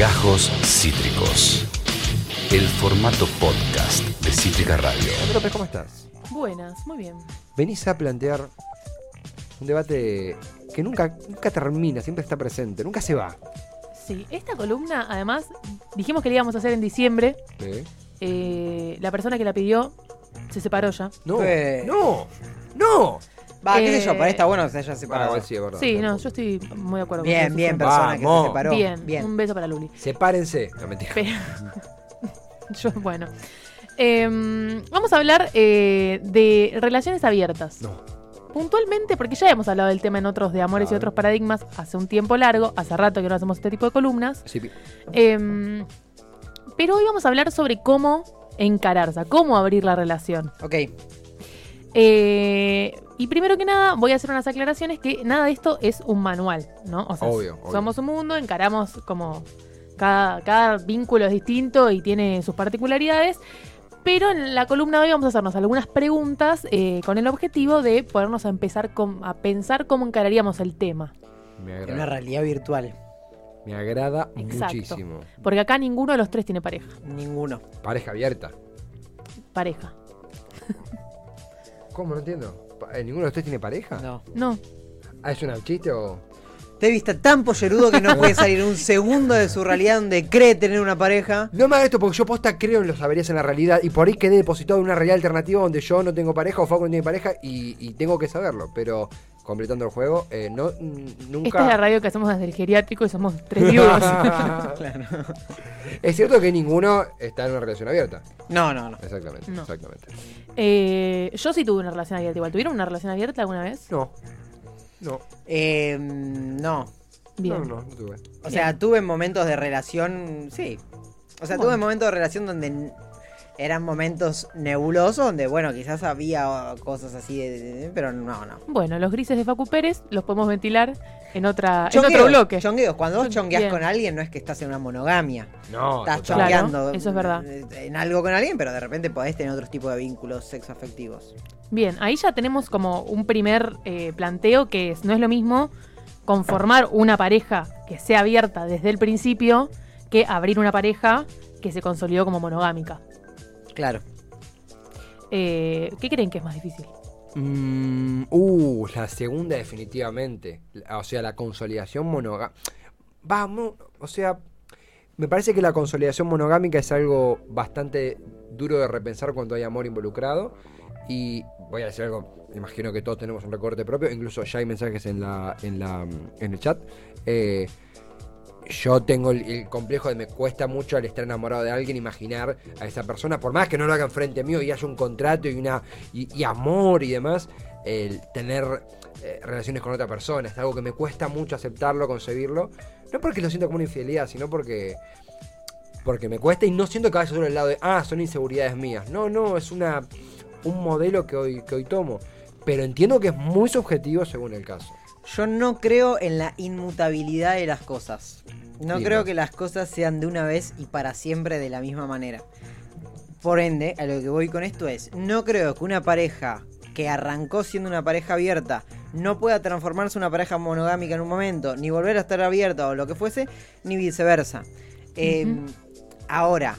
Gajos Cítricos. El formato podcast de Cítrica Radio. López, ¿cómo estás? Buenas, muy bien. Venís a plantear un debate que nunca, nunca termina, siempre está presente, nunca se va. Sí, esta columna, además, dijimos que la íbamos a hacer en diciembre. ¿Eh? Eh, la persona que la pidió se separó ya. No, Eh. no, no. Va, qué sé yo, Eh, para está bueno que se haya Para, separado. igual sí, es verdad. Sí, no, yo estoy muy de acuerdo con Bien, eso. bien, persona que Vamos. se separó. Bien, Bien. un beso para Luli. Sepárense. No, mentira. Pero- yo, bueno. Em, vamos a hablar eh, de relaciones abiertas. No. Puntualmente, porque ya hemos hablado del tema en otros de amores y otros paradigmas hace un tiempo largo, hace rato que no hacemos este tipo de columnas. Sí, Em, pero hoy vamos a hablar sobre cómo encararse, cómo abrir la relación. Ok. Eh, y primero que nada, voy a hacer unas aclaraciones que nada de esto es un manual, ¿no? O sea, Obvio, obvio. somos un mundo, encaramos como cada, cada vínculo es distinto y tiene sus particularidades. Pero en la columna de hoy vamos a hacernos algunas preguntas eh, con el objetivo de podernos a empezar a pensar cómo encararíamos el tema. me En una realidad virtual. Me agrada Exacto. muchísimo. Porque acá ninguno de los tres tiene pareja. Ninguno. Pareja abierta. Pareja. ¿Cómo? No entiendo. Eh, ¿Ninguno de ustedes tiene pareja? No. No. Ah, ¿Es un chiste o...? Te he visto tan pollerudo que no puede salir un segundo de su realidad donde cree tener una pareja. No me hagas esto porque yo posta creo en los saberías en la realidad y por ahí quedé depositado en una realidad alternativa donde yo no tengo pareja o Facu no tiene pareja y, y tengo que saberlo. Pero completando el juego, eh, no, nunca... Esta es la radio que hacemos desde el geriátrico y somos tres viudos. Claro. es cierto que ninguno está en una relación abierta. No, no, no. Exactamente, No. exactamente. Eh, yo sí tuve una relación abierta igual. ¿Tuvieron una relación abierta alguna vez? No, no, Eh, no. Bien. no, no, no tuve. O sea, tuve momentos de relación. Sí. O sea, Bueno. tuve momentos de relación donde eran momentos nebulosos, donde, bueno, quizás había cosas así, de, de- de- pero no, no. Bueno, los grises de Facu Pérez los podemos ventilar en, otra, en otro bloque. chongueos. Cuando vos Bien. chongueas con alguien, no es que estás en una monogamia. No, Estás total. Claro, chongueando eso es verdad. eh, en algo con alguien, pero de repente podés tener otros tipos de vínculos sexoafectivos. Bien, ahí ya tenemos como un primer eh, planteo que es, no es lo mismo conformar una pareja que sea abierta desde el principio que abrir una pareja que se consolidó como monogámica. Claro. Eh, ¿Qué creen que es más difícil? Mm, uh, la segunda definitivamente. O sea, la consolidación monogámica. Vamos, o sea, me parece que la consolidación monogámica es algo bastante duro de repensar cuando hay amor involucrado. Y voy a decir algo, imagino que todos tenemos un recorte propio, incluso ya hay mensajes en la, en la, en el chat. Eh, yo tengo el, complejo de me cuesta mucho al estar enamorado de alguien imaginar a esa persona, por más que no lo hagan frente a mí y haya un contrato y una y, y amor y demás, el tener eh, relaciones con otra persona es algo que me cuesta mucho aceptarlo, concebirlo, no porque lo siento como una infidelidad, sino porque porque me cuesta y no siento que vaya sobre el lado de ah, son inseguridades mías. No, no, es una un modelo que hoy que hoy tomo, pero entiendo que es muy subjetivo según el caso. Yo no creo en la inmutabilidad de las cosas. No creo que las cosas sean de una vez y para siempre de la misma manera. Por ende, a lo que voy con esto es, no creo que una pareja que arrancó siendo una pareja abierta no pueda transformarse en una pareja monogámica en un momento, ni volver a estar abierta o lo que fuese, ni viceversa. Eh, Ujú. Ahora,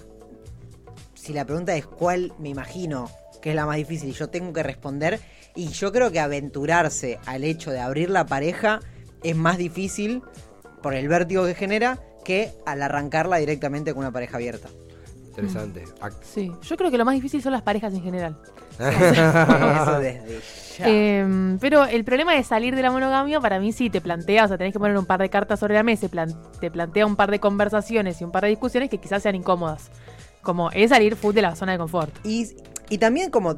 si la pregunta es cuál me imagino que es la más difícil y yo tengo que responder, y yo creo que aventurarse al hecho de abrir la pareja es más difícil por el vértigo que genera que al arrancarla directamente con una pareja abierta. Interesante. Ac- Sí, yo creo que lo más difícil son las parejas en general. Eso desde ya. Eh, pero el problema de salir de la monogamia, para mí sí te plantea, o sea, tenés que poner un par de cartas sobre la mesa, plan- te plantea un par de conversaciones y un par de discusiones que quizás sean incómodas. Como es salir full de la zona de confort. Y, y también como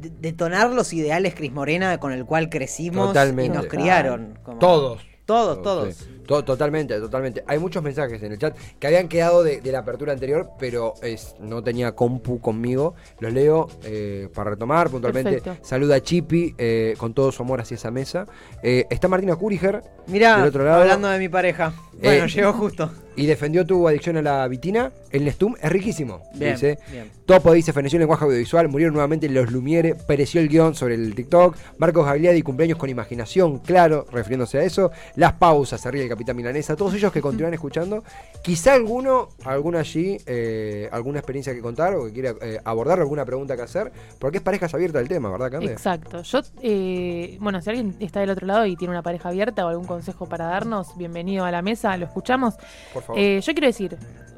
detonar los ideales Cris Morena con el cual crecimos Totalmente. y nos criaron. como- Todos. Todos, todos. Sí. To- totalmente, totalmente. Hay muchos mensajes en el chat que habían quedado de, de la apertura anterior, pero es, no tenía compu conmigo. Los leo eh, para retomar puntualmente. Perfecto. Saluda a Chipi eh, con todo su amor hacia esa mesa. Eh, está Martina Curiger Mirá, Del otro lado- hablando de mi pareja. Bueno, llegó justo. y defendió tu adicción a la vitina. El Nestum es riquísimo. Bien, dice. bien. Topo dice, feneció el lenguaje audiovisual, murieron nuevamente los Lumiere, pereció el guion sobre el TikTok, Marcos Gagliardi, cumpleaños con imaginación, claro, refiriéndose a eso, las pausas, se ríe el Capitán Milanesa, todos ellos que continúan escuchando. Quizá alguno, alguno allí, eh, alguna experiencia que contar o que quiera eh, abordar, alguna pregunta que hacer, porque es parejas abiertas el tema, ¿verdad, Cande? Exacto. Yo, eh, bueno, si alguien está del otro lado y tiene una pareja abierta o algún consejo para darnos, bienvenido a la mesa, lo escuchamos. Por favor. Eh, yo quiero decir,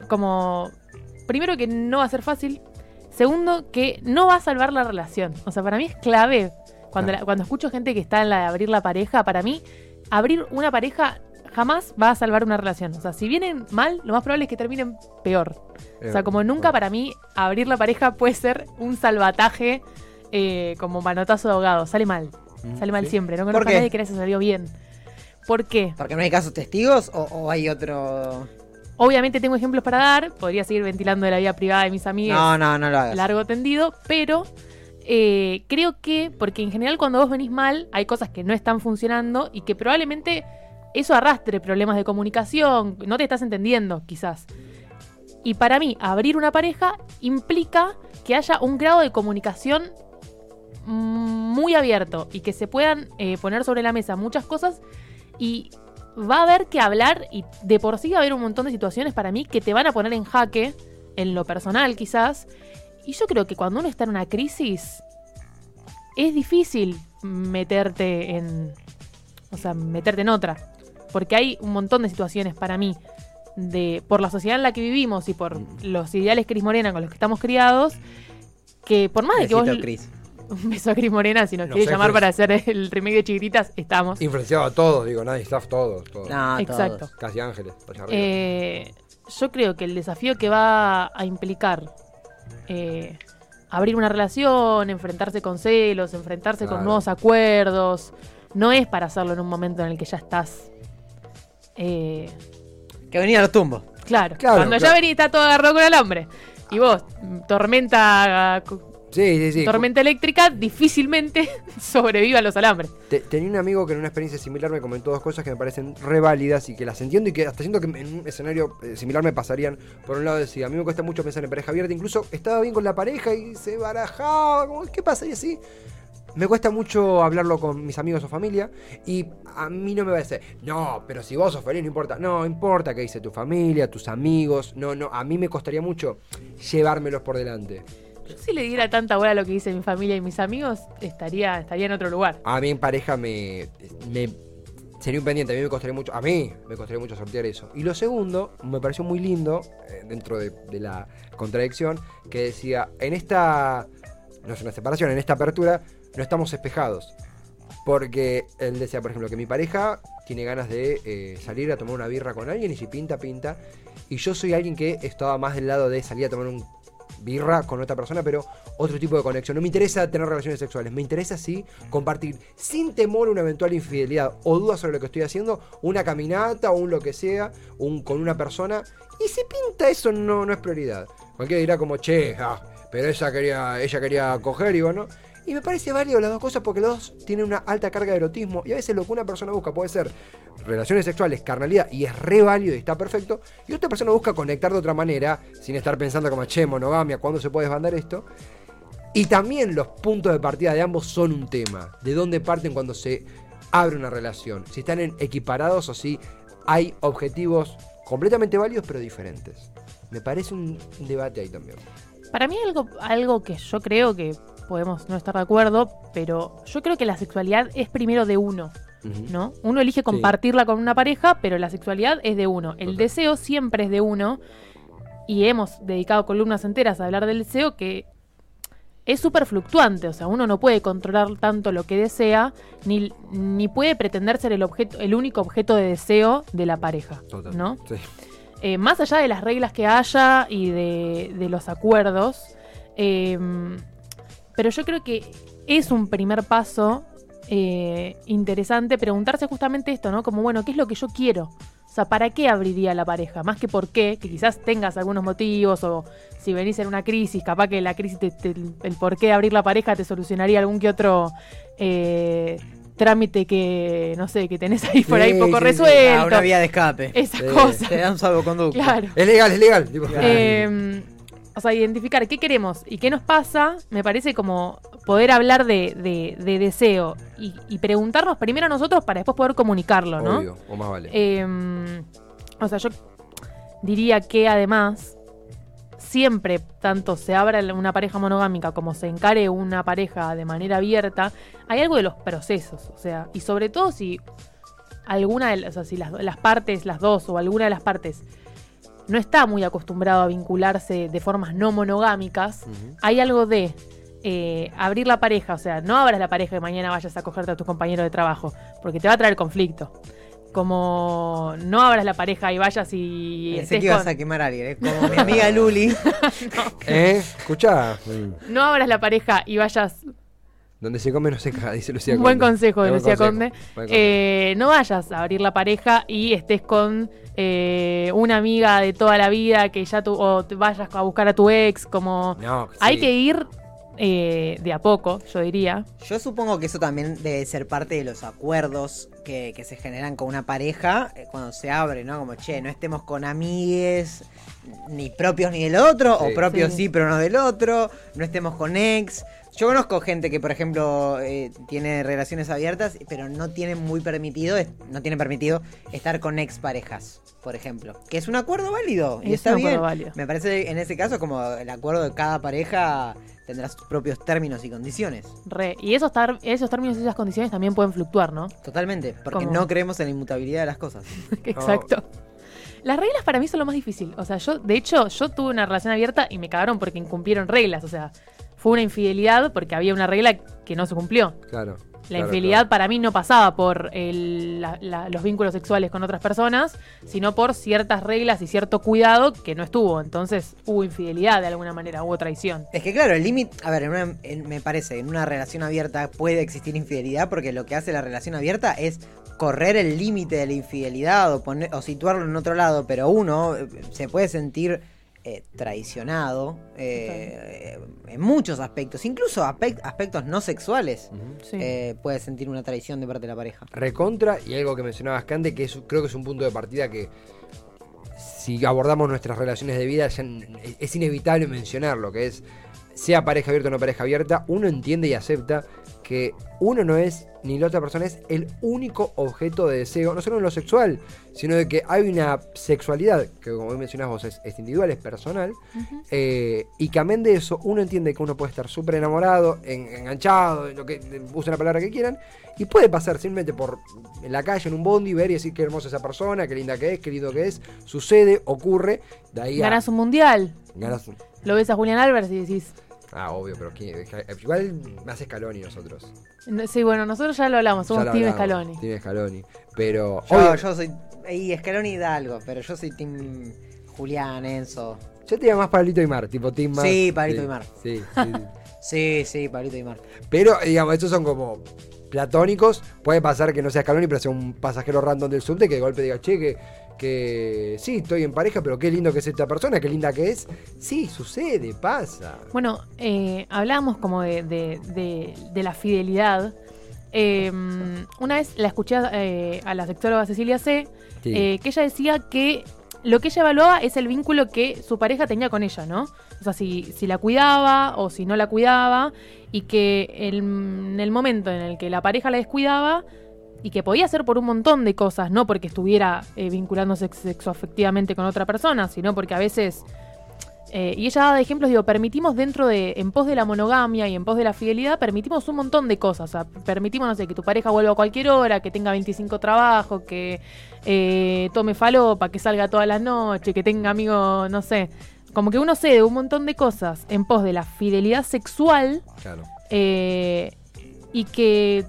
como, primero que no va a ser fácil, segundo que no va a salvar la relación. O sea, para mí es clave, cuando, Claro. la- cuando escucho gente que está en la de abrir la pareja, para mí, abrir una pareja jamás va a salvar una relación. O sea, si vienen mal, lo más probable es que terminen peor. Eh, O sea, como nunca para mí, abrir la pareja puede ser un salvataje eh, como manotazo de ahogado. Sale mal. Mm, Sale mal sí. siempre. No ¿Por conozco a qué? nadie que le haya salido bien. ¿Por qué? ¿Porque no hay casos testigos o, o hay otro...? Obviamente tengo ejemplos para dar. Podría seguir ventilando de la vida privada de mis amigos No, no, no lo hagas. largo tendido. Pero eh, creo que, porque en general cuando vos venís mal, hay cosas que no están funcionando y que probablemente eso arrastre problemas de comunicación. No te estás entendiendo, quizás. Y para mí, abrir una pareja implica que haya un grado de comunicación mm, muy abierto y que se puedan eh, poner sobre la mesa muchas cosas y va a haber que hablar y de por sí va a haber un montón de situaciones para mí que te van a poner en jaque, en lo personal quizás. Y yo creo que cuando uno está en una crisis es difícil meterte en, o sea, meterte en otra, porque hay un montón de situaciones para mí de por la sociedad en la que vivimos y por los ideales Cris Morena con los que estamos criados que por más de que vos Cris. un beso a Cris Morena, si nos No quiere llamar para hacer el remake de Chiquititas, estamos. Influenciado a todos, digo, nadie staff, todos, todos. No, Exacto. todos. Casi ángeles. Eh, yo creo que el desafío que va a implicar eh, abrir una relación, enfrentarse con celos, enfrentarse Claro. con nuevos acuerdos, no es para hacerlo en un momento en el que ya estás. Eh, Que venía a los tumbos. claro, Claro, cuando claro. ya venís y está todo agarrado con alambre. Y vos, tormenta, sí, sí, sí. tormenta eléctrica, difícilmente sobreviva a los alambres. Te- tenía un amigo que en una experiencia similar me comentó dos cosas que me parecen re válidas y que las entiendo y que hasta siento que en un escenario eh, similar me pasarían. Por un lado decía, a mí me cuesta mucho pensar en pareja abierta, incluso estaba bien con la pareja y se barajaba, como, ¿qué pasaría así? Me cuesta mucho hablarlo con mis amigos o familia y a mí no me va a decir, no, pero si vos sos feliz no importa. No, importa qué dice tu familia, tus amigos. No, no, a mí me costaría mucho llevármelos por delante. Yo si le diera tanta bola a lo que dice mi familia y mis amigos, estaría, estaría en otro lugar. A mí en pareja me, me sería un pendiente, a mí me costaría mucho, a mí me costaría mucho sortear eso. Y lo segundo, me pareció muy lindo, eh, dentro de, de la contradicción, que decía, en esta, no es una separación, en esta apertura, no estamos espejados. Porque él decía, por ejemplo, que mi pareja tiene ganas de eh, salir a tomar una birra con alguien y si pinta, pinta. Y yo soy alguien que estaba más del lado de salir a tomar un birra con otra persona, pero otro tipo de conexión. No me interesa tener relaciones sexuales, me interesa sí compartir sin temor una eventual infidelidad o duda sobre lo que estoy haciendo, una caminata o un lo que sea, un, con una persona. Y si pinta eso no, no es prioridad. Cualquiera dirá como, che, ah, pero ella quería, ella quería coger y bueno. Y me parece válido las dos cosas porque los dos tienen una alta carga de erotismo y a veces lo que una persona busca puede ser relaciones sexuales, carnalidad y es re válido y está perfecto. Y otra persona busca conectar de otra manera sin estar pensando como, che, monogamia, ¿cuándo se puede desbandar esto? Y también los puntos de partida de ambos son un tema. De dónde parten cuando se abre una relación. Si están equiparados o si hay objetivos completamente válidos pero diferentes. Me parece un debate ahí también. Para mí algo, algo que yo creo que podemos no estar de acuerdo, pero yo creo que la sexualidad es primero de uno, ¿no? Uno elige compartirla con una pareja, pero la sexualidad es de uno. El Total. deseo siempre es de uno. Y hemos dedicado columnas enteras a hablar del deseo que es súper fluctuante. O sea, uno no puede controlar tanto lo que desea, ni, ni puede pretender ser el, objeto, el único objeto de deseo de la pareja, Total. ¿no? Sí. Eh, más allá de las reglas que haya y de, los acuerdos, eh, pero yo creo que es un primer paso eh, interesante preguntarse justamente esto, ¿no? Como, bueno, ¿qué es lo que yo quiero? O sea, ¿para qué abriría la pareja? Más que por qué, que quizás tengas algunos motivos o si venís en una crisis, capaz que la crisis, te- el por qué abrir la pareja te solucionaría algún que otro eh, trámite que, no sé, que tenés ahí por ahí Sí, poco sí, sí. resuelto. Ah, una vía de escape. Esa Sí. cosa. Te dan salvoconducto. Claro. Es legal, es legal. tipo. Eh, o sea, identificar qué queremos y qué nos pasa, me parece como poder hablar de, de- de deseo y, y preguntarnos primero a nosotros para después poder comunicarlo, ¿no? Obvio, o más vale. Eh, o sea, yo diría que además, siempre, tanto se abra una pareja monogámica como se encare una pareja de manera abierta, hay algo de los procesos. O sea, y sobre todo si alguna de las, o sea, si las, las partes, las dos o alguna de las partes, no está muy acostumbrado a vincularse de formas no monogámicas, hay algo de eh, abrir la pareja, o sea, no abras la pareja y mañana vayas a cogerte a tu compañero de trabajo, porque te va a traer conflicto. Como no abras la pareja y vayas y Pensé que ibas con- a quemar a alguien, ¿eh? como mi amiga Luli. ¿Eh? Escuchá. No abras la pareja y vayas Donde se come no se caga, dice Lucía un buen Conde. consejo de Buen Lucía consejo, Conde. Eh, no vayas a abrir la pareja y estés con eh, una amiga de toda la vida que ya tú o te vayas a buscar a tu ex, como No, hay sí. que ir eh, de a poco, yo diría. Yo supongo que eso también debe ser parte de los acuerdos que, que se generan con una pareja eh, cuando se abre, ¿no? Como, che, no estemos con amigues, ni propios ni del otro, Sí. o propios Sí. sí. pero no del otro, no estemos con ex. Yo conozco gente que, por ejemplo, eh, tiene relaciones abiertas, pero no tiene muy permitido, no tiene permitido estar con ex parejas, por ejemplo. Que es un acuerdo válido y Es está un acuerdo bien. válido. Me parece en ese caso como el acuerdo de cada pareja tendrá sus propios términos y condiciones. Re. Y esos, términos y esas condiciones también pueden fluctuar, ¿no? Totalmente, porque ¿Cómo? no creemos en la inmutabilidad de las cosas. Exacto. Las reglas para mí son lo más difícil. O sea, yo, de hecho, yo tuve una relación abierta y me cagaron porque incumplieron reglas. O sea, fue una infidelidad porque había una regla que no se cumplió. Claro. La claro, infidelidad claro. para mí no pasaba por el- la- la- los vínculos sexuales con otras personas, sino por ciertas reglas y cierto cuidado que no estuvo. Entonces hubo infidelidad de alguna manera, hubo traición. Es que claro, el límite, a ver, en una- en- me parece, en una relación abierta puede existir infidelidad porque lo que hace la relación abierta es correr el límite de la infidelidad o, poner, o situarlo en otro lado, pero uno eh, se puede sentir eh, traicionado eh, en muchos aspectos, incluso aspect- aspectos no sexuales. Sí. eh, puede sentir una traición de parte de la pareja. Recontra, y algo que mencionabas Cande, que es, creo que es un punto de partida que si abordamos nuestras relaciones de vida ya es inevitable mencionarlo, que es, sea pareja abierta o no pareja abierta, uno entiende y acepta que uno no es, ni la otra persona es el único objeto de deseo, no solo en lo sexual, sino de que hay una sexualidad, que como mencionás vos es, es individual, es personal, eh, y que amén de eso, uno entiende que uno puede estar súper enamorado, en- enganchado, en lo que usen la palabra que quieran, y puede pasar simplemente por en la calle, en un bondi, ver y decir qué hermosa esa persona, qué linda que es, qué lindo que es. Sucede, ocurre, de ahí a. Ganás un mundial, ganas un- lo ves a Julián Álvarez y decís, Ah, obvio, pero ¿quién- igual me hace Scaloni nosotros. no- sí, bueno, nosotros ya lo hablamos, somos lo Team hablamos, Scaloni. Team Scaloni. Pero. Yo, obvio, yo soy. Y Scaloni da algo, pero yo soy Team Julián, Enzo. yo te más Pablito y Mar, tipo Team Mar. Sí, Pablito y Mar. Sí, sí, sí. Sí, sí, Pablito y Mar. Pero, digamos, estos son como platónicos. Puede pasar que no sea Scaloni, pero sea un pasajero random del subte que de golpe diga, che, que, que sí, estoy en pareja, pero qué lindo que es esta persona, qué linda que es. Sí, sucede, pasa. Bueno, eh, hablábamos como de, de- de- de la fidelidad. Eh, una vez la escuché eh, a la sexóloga Cecilia C., Sí. eh, que ella decía que lo que ella evaluaba es el vínculo que su pareja tenía con ella, ¿no? O sea, si, si la cuidaba o si no la cuidaba, y que el- en el momento en el que la pareja la descuidaba, y que podía ser por un montón de cosas, no porque estuviera eh, vinculándose sexoafectivamente con otra persona, sino porque a veces eh, y ella daba de ejemplos, digo, permitimos dentro de, en pos de la monogamia y en pos de la fidelidad, permitimos un montón de cosas. O sea, permitimos, no sé, que tu pareja vuelva a cualquier hora, que tenga 25 trabajos, que eh, tome falopa, que salga todas las noches, que tenga amigos, no sé. Como que uno cede un montón de cosas en pos de la fidelidad sexual Claro. eh, y que...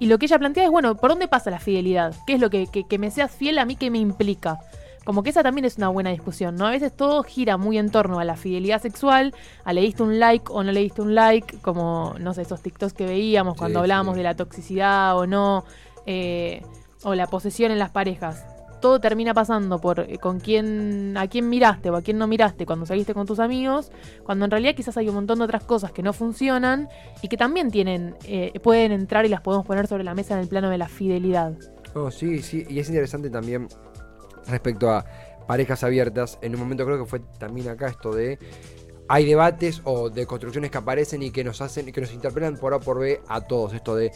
Y lo que ella plantea es, bueno, ¿por dónde pasa la fidelidad? ¿Qué es lo que, que, que me seas fiel a mí que me implica? Como que esa también es una buena discusión, ¿no? A veces todo gira muy en torno a la fidelidad sexual, a le diste un like o no le diste un like, como, no sé, esos TikToks que veíamos cuando Sí, hablábamos sí. de la toxicidad o no, eh, o la posesión en las parejas. Todo termina pasando por eh, con quién, a quién miraste o a quién no miraste cuando saliste con tus amigos, cuando en realidad quizás hay un montón de otras cosas que no funcionan y que también tienen, eh, pueden entrar y las podemos poner sobre la mesa en el plano de la fidelidad. No, sí, sí, y es interesante también respecto a parejas abiertas. En un momento creo que fue también acá esto de hay debates o de construcciones que aparecen y que nos hacen, que nos interpelan por A por B a todos. Esto de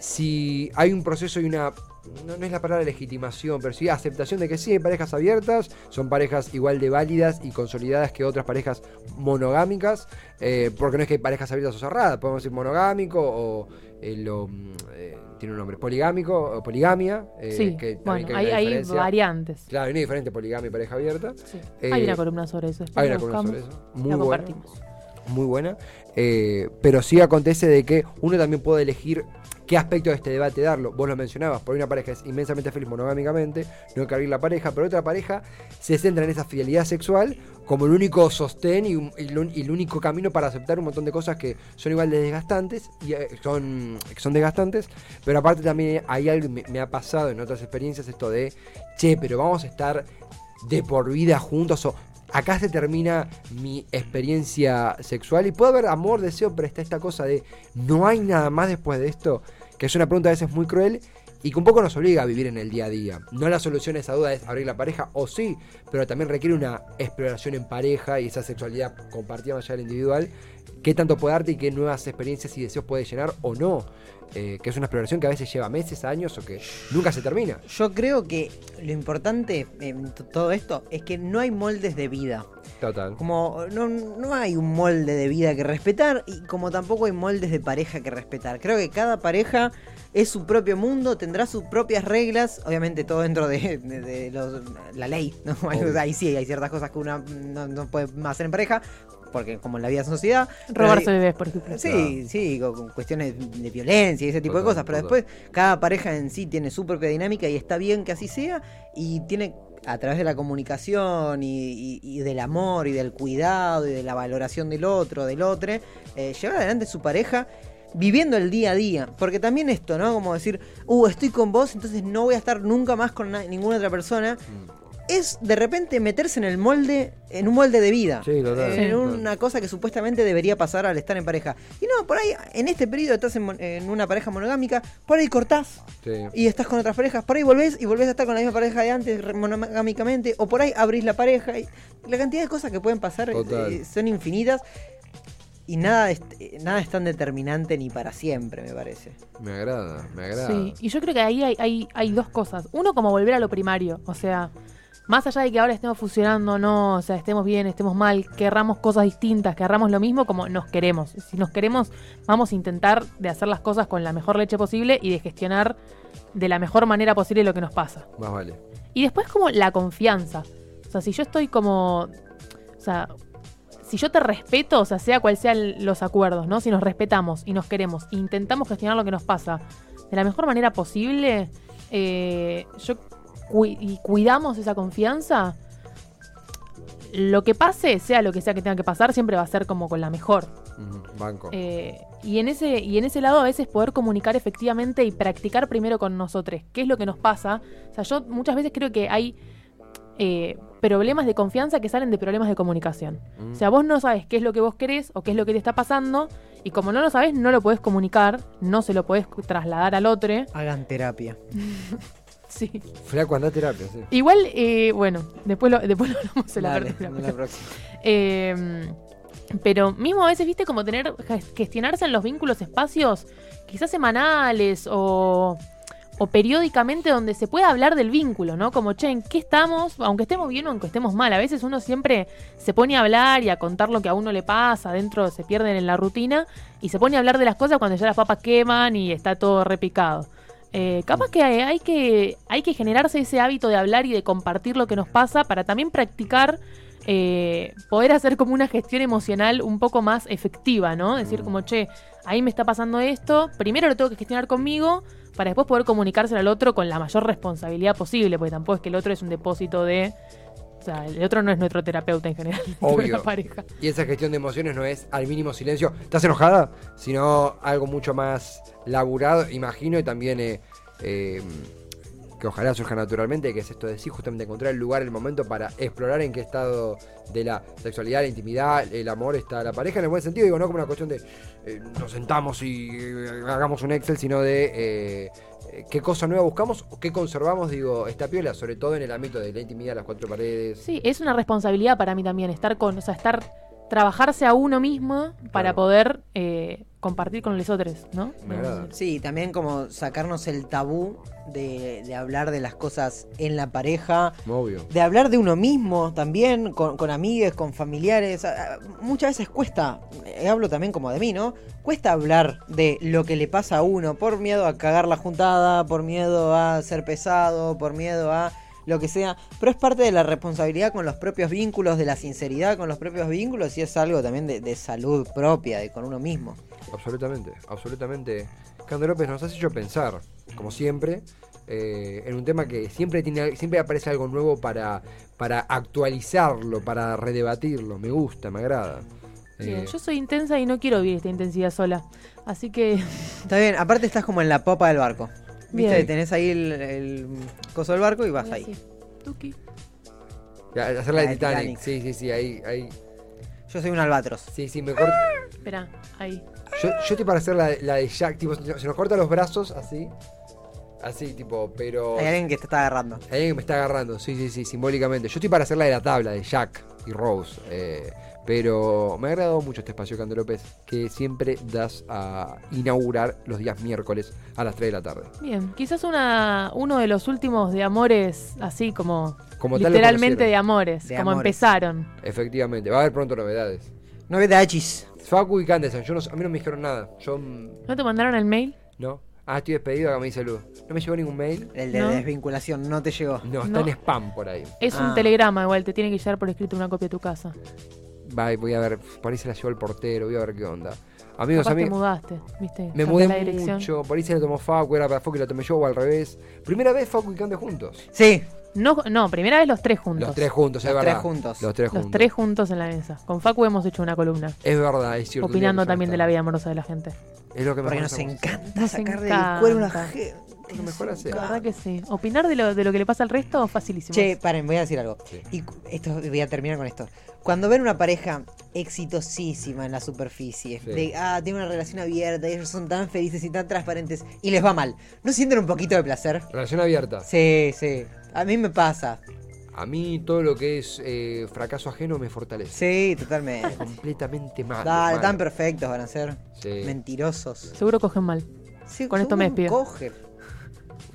si hay un proceso y una. No, no es la palabra legitimación, pero sí aceptación de que sí hay parejas abiertas, son parejas igual de válidas y consolidadas que otras parejas monogámicas, eh, porque no es que hay parejas abiertas o cerradas, podemos decir monogámico o eh, lo, mm, eh, tiene un nombre, poligámico o poligamia. sí, que bueno, hay, hay diferencia. variantes. Claro, hay una diferente poligamia y pareja abierta. Sí. Hay una columna sobre eso. Hay una columna sobre eso. Muy la buena compartimos. muy buena. pero sí acontece de que uno también puede elegir qué aspecto de este debate darlo. Vos lo mencionabas, por una pareja es inmensamente feliz monogámicamente, no hay que abrir la pareja, pero otra pareja se centra en esa fidelidad sexual como el único sostén y, el único camino para aceptar un montón de cosas que son igual de desgastantes y eh, son, son desgastantes, pero aparte también hay algo me, me ha pasado en otras experiencias esto de, che, pero vamos a estar de por vida juntos o acá se termina mi experiencia sexual y puede haber amor, deseo, pero está esta cosa de no hay nada más después de esto, que es una pregunta a veces muy cruel y que un poco nos obliga a vivir en el día a día. No la solución a esa duda es abrir la pareja, o sí, pero también requiere una exploración en pareja y esa sexualidad compartida más allá del individual, qué tanto puede darte y qué nuevas experiencias y deseos puede llenar o no. Eh, que es una exploración que a veces lleva meses, años o que nunca se termina. Yo creo que lo importante en todo esto es que no hay moldes de vida. Total. Como no, no hay un molde de vida que respetar y como tampoco hay moldes de pareja que respetar. Creo que cada pareja es su propio mundo, tendrá sus propias reglas, obviamente todo dentro de, de- de los- la ley. ¿no? Ahí sí, hay ciertas cosas que uno no, no puede hacer en pareja, porque como en la vida es sociedad. Robarse bebés, por ejemplo. Sí, sí, con, con cuestiones de violencia y ese tipo de cosas, pero total. después cada pareja en sí tiene su propia dinámica y está bien que así sea y tiene a través de la comunicación y, del amor y del cuidado y de la valoración del otro, del otro, eh, llevar adelante su pareja viviendo el día a día, porque también esto, ¿no? Como decir, uh, estoy con vos, entonces no voy a estar nunca más con na- ninguna otra persona. Mm. Es de repente meterse en el molde, en un molde de vida. Sí, total. En Sí. una cosa que supuestamente debería pasar al estar en pareja. Y no, por ahí, en este periodo estás en, una pareja monogámica, por ahí cortás Sí. y estás con otras parejas, por ahí volvés y volvés a estar con la misma pareja de antes monogámicamente, o por ahí abrís la pareja. Y la cantidad de cosas que pueden pasar eh, son infinitas y nada es, eh, nada es tan determinante ni para siempre, me parece. Me agrada, me agrada. Sí, y yo creo que ahí hay, hay, hay dos cosas. Uno, como volver a lo primario. O sea, más allá de que ahora estemos fusionando, no, o sea, estemos bien, estemos mal, querramos cosas distintas, querramos lo mismo, como nos queremos. Si nos queremos, vamos a intentar de hacer las cosas con la mejor leche posible y de gestionar de la mejor manera posible lo que nos pasa. Más vale. Y después como la confianza. O sea, si yo estoy como... O sea, si yo te respeto, o sea, sea cual sean los acuerdos, ¿no? Si nos respetamos y nos queremos e intentamos gestionar lo que nos pasa de la mejor manera posible, eh, yo y cuidamos esa confianza, lo que pase, sea lo que sea que tenga que pasar, siempre va a ser como con la mejor. Banco. Eh, y, en ese, y en ese lado a veces poder comunicar efectivamente y practicar primero con nosotros qué es lo que nos pasa. O sea, yo muchas veces creo que hay eh, problemas de confianza que salen de problemas de comunicación. Mm. O sea, vos no sabes qué es lo que vos querés o qué es lo que te está pasando y como no lo sabes, no lo podés comunicar, no se lo podés trasladar al otro. Hagan terapia. Sí. Flaco, anda a terapia, sí. Igual, eh, bueno, después lo, después lo hablamos en la Dale, apertura, en pero- la próxima. Eh, pero mismo a veces, viste, como tener, ges- gestionarse en los vínculos espacios, quizás semanales o, o periódicamente donde se pueda hablar del vínculo, ¿no? Como, che, ¿en qué estamos? Aunque estemos bien o aunque estemos mal. A veces uno siempre se pone a hablar y a contar lo que a uno le pasa, adentro se pierden en la rutina y se pone a hablar de las cosas cuando ya las papas queman y está todo repicado. Eh, capaz que hay, hay que hay que generarse ese hábito de hablar y de compartir lo que nos pasa para también practicar eh, poder hacer como una gestión emocional un poco más efectiva, ¿no? Decir como, che, ahí me está pasando esto, primero lo tengo que gestionar conmigo para después poder comunicárselo al otro con la mayor responsabilidad posible, porque tampoco es que el otro es un depósito de... O sea, el otro no es nuestro terapeuta en general, Obvio. la pareja. Y esa gestión de emociones no es al mínimo silencio, ¿estás enojada? Sino algo mucho más laburado, imagino, y también eh, eh, que ojalá surja naturalmente, que es esto de sí, justamente encontrar el lugar, el momento para explorar en qué estado de la sexualidad, la intimidad, el amor está la pareja, en el buen sentido, digo, no como una cuestión de eh, nos sentamos y hagamos un Excel, sino de qué cosa nueva buscamos o qué conservamos, digo, esta piola, sobre todo en el ámbito de la intimidad, las cuatro paredes. Sí, es una responsabilidad para mí también estar con, o sea, estar trabajarse a uno mismo para Claro. poder eh, compartir con los otros, ¿no? Me agrada. Sí, también como sacarnos el tabú de, de hablar de las cosas en la pareja, Obvio. de hablar de uno mismo también, con, con amigues, con familiares. Ah, ah, Muchas veces cuesta, eh, hablo también como de mí, ¿no? Cuesta hablar de lo que le pasa a uno por miedo a cagar la juntada, por miedo a ser pesado, por miedo a lo que sea, pero es parte de la responsabilidad con los propios vínculos, de la sinceridad con los propios vínculos y es algo también de, de salud propia, de con uno mismo. Absolutamente, absolutamente. Cando López nos has hecho pensar, como siempre, eh, en un tema que siempre tiene, siempre aparece algo nuevo para, para actualizarlo, para redebatirlo. Me gusta, me agrada. Bien, Eh, yo soy intensa y no quiero vivir esta intensidad sola. Así que Está bien, aparte estás como en la popa del barco. Viste, Bien. tenés ahí el, el coso del barco y vas ahí. Tuki. ya, hacer la de Titanic. Titanic. Sí, sí, sí, ahí, ahí. Yo soy un albatros. Sí, sí, me corto. Espera, ahí. Yo, yo estoy para hacer la, la de Jack, tipo, se se nos corta los brazos así. Así, tipo, pero. Hay alguien que te está agarrando. Hay alguien que me está agarrando, sí, sí, sí, simbólicamente. Yo estoy para hacer la de la tabla de Jack y Rose. eh, pero me ha agradado mucho este espacio, Cando López, que siempre das a inaugurar los días miércoles a las 3 de la tarde. Bien, quizás una, uno de los últimos de amores, así como, Como literalmente de amores, De como amores. empezaron. Efectivamente, va a haber pronto novedades. Novedades. Facu y Candesan, yo no, a mí no me dijeron nada. Yo. mm, ¿No te mandaron el mail? No. Ah, estoy despedido, acá me dice Lu. No me llegó ningún mail. El de No. desvinculación no te llegó. No, está No. en spam por ahí. Es Ah. un telegrama igual, te tiene que llegar por escrito una copia a tu casa. Va, voy a ver, por ahí se la llevó el portero, voy a ver qué onda. Amigos, Capaz te amigos. mudaste, ¿viste? Me mudé la dirección. mucho, por ahí se la tomó Facu, era para Facu y la tomé yo o al revés. Primera vez Facu y Cande juntos. Sí, No, no, primera vez los tres juntos. Los tres juntos, es Los verdad. tres juntos. Los tres Los juntos. tres juntos en la mesa. Con Facu hemos hecho una columna. Es verdad, es cierto. opinando también de la vida amorosa de la gente. Es lo que porque mejor nos encanta Nos sacar encanta. del cuero a la gente. Lo mejor hace. La verdad que sí. Opinar de lo, de lo que le pasa al resto, facilísimo. Che, paren, voy a decir algo. Sí. Y esto voy a terminar con esto. Cuando ven una pareja exitosísima en la superficie, Sí. de ah, tiene una relación abierta y ellos son tan felices y tan transparentes y les va mal, ¿no sienten un poquito de placer? Relación abierta. Sí, sí. A mí me pasa. A mí todo lo que es eh, fracaso ajeno me fortalece. Sí, totalmente. Completamente mal. Dale, tan perfectos van a ser. Sí. Mentirosos. Seguro cogen mal. Sí, Con esto me despido. cogen.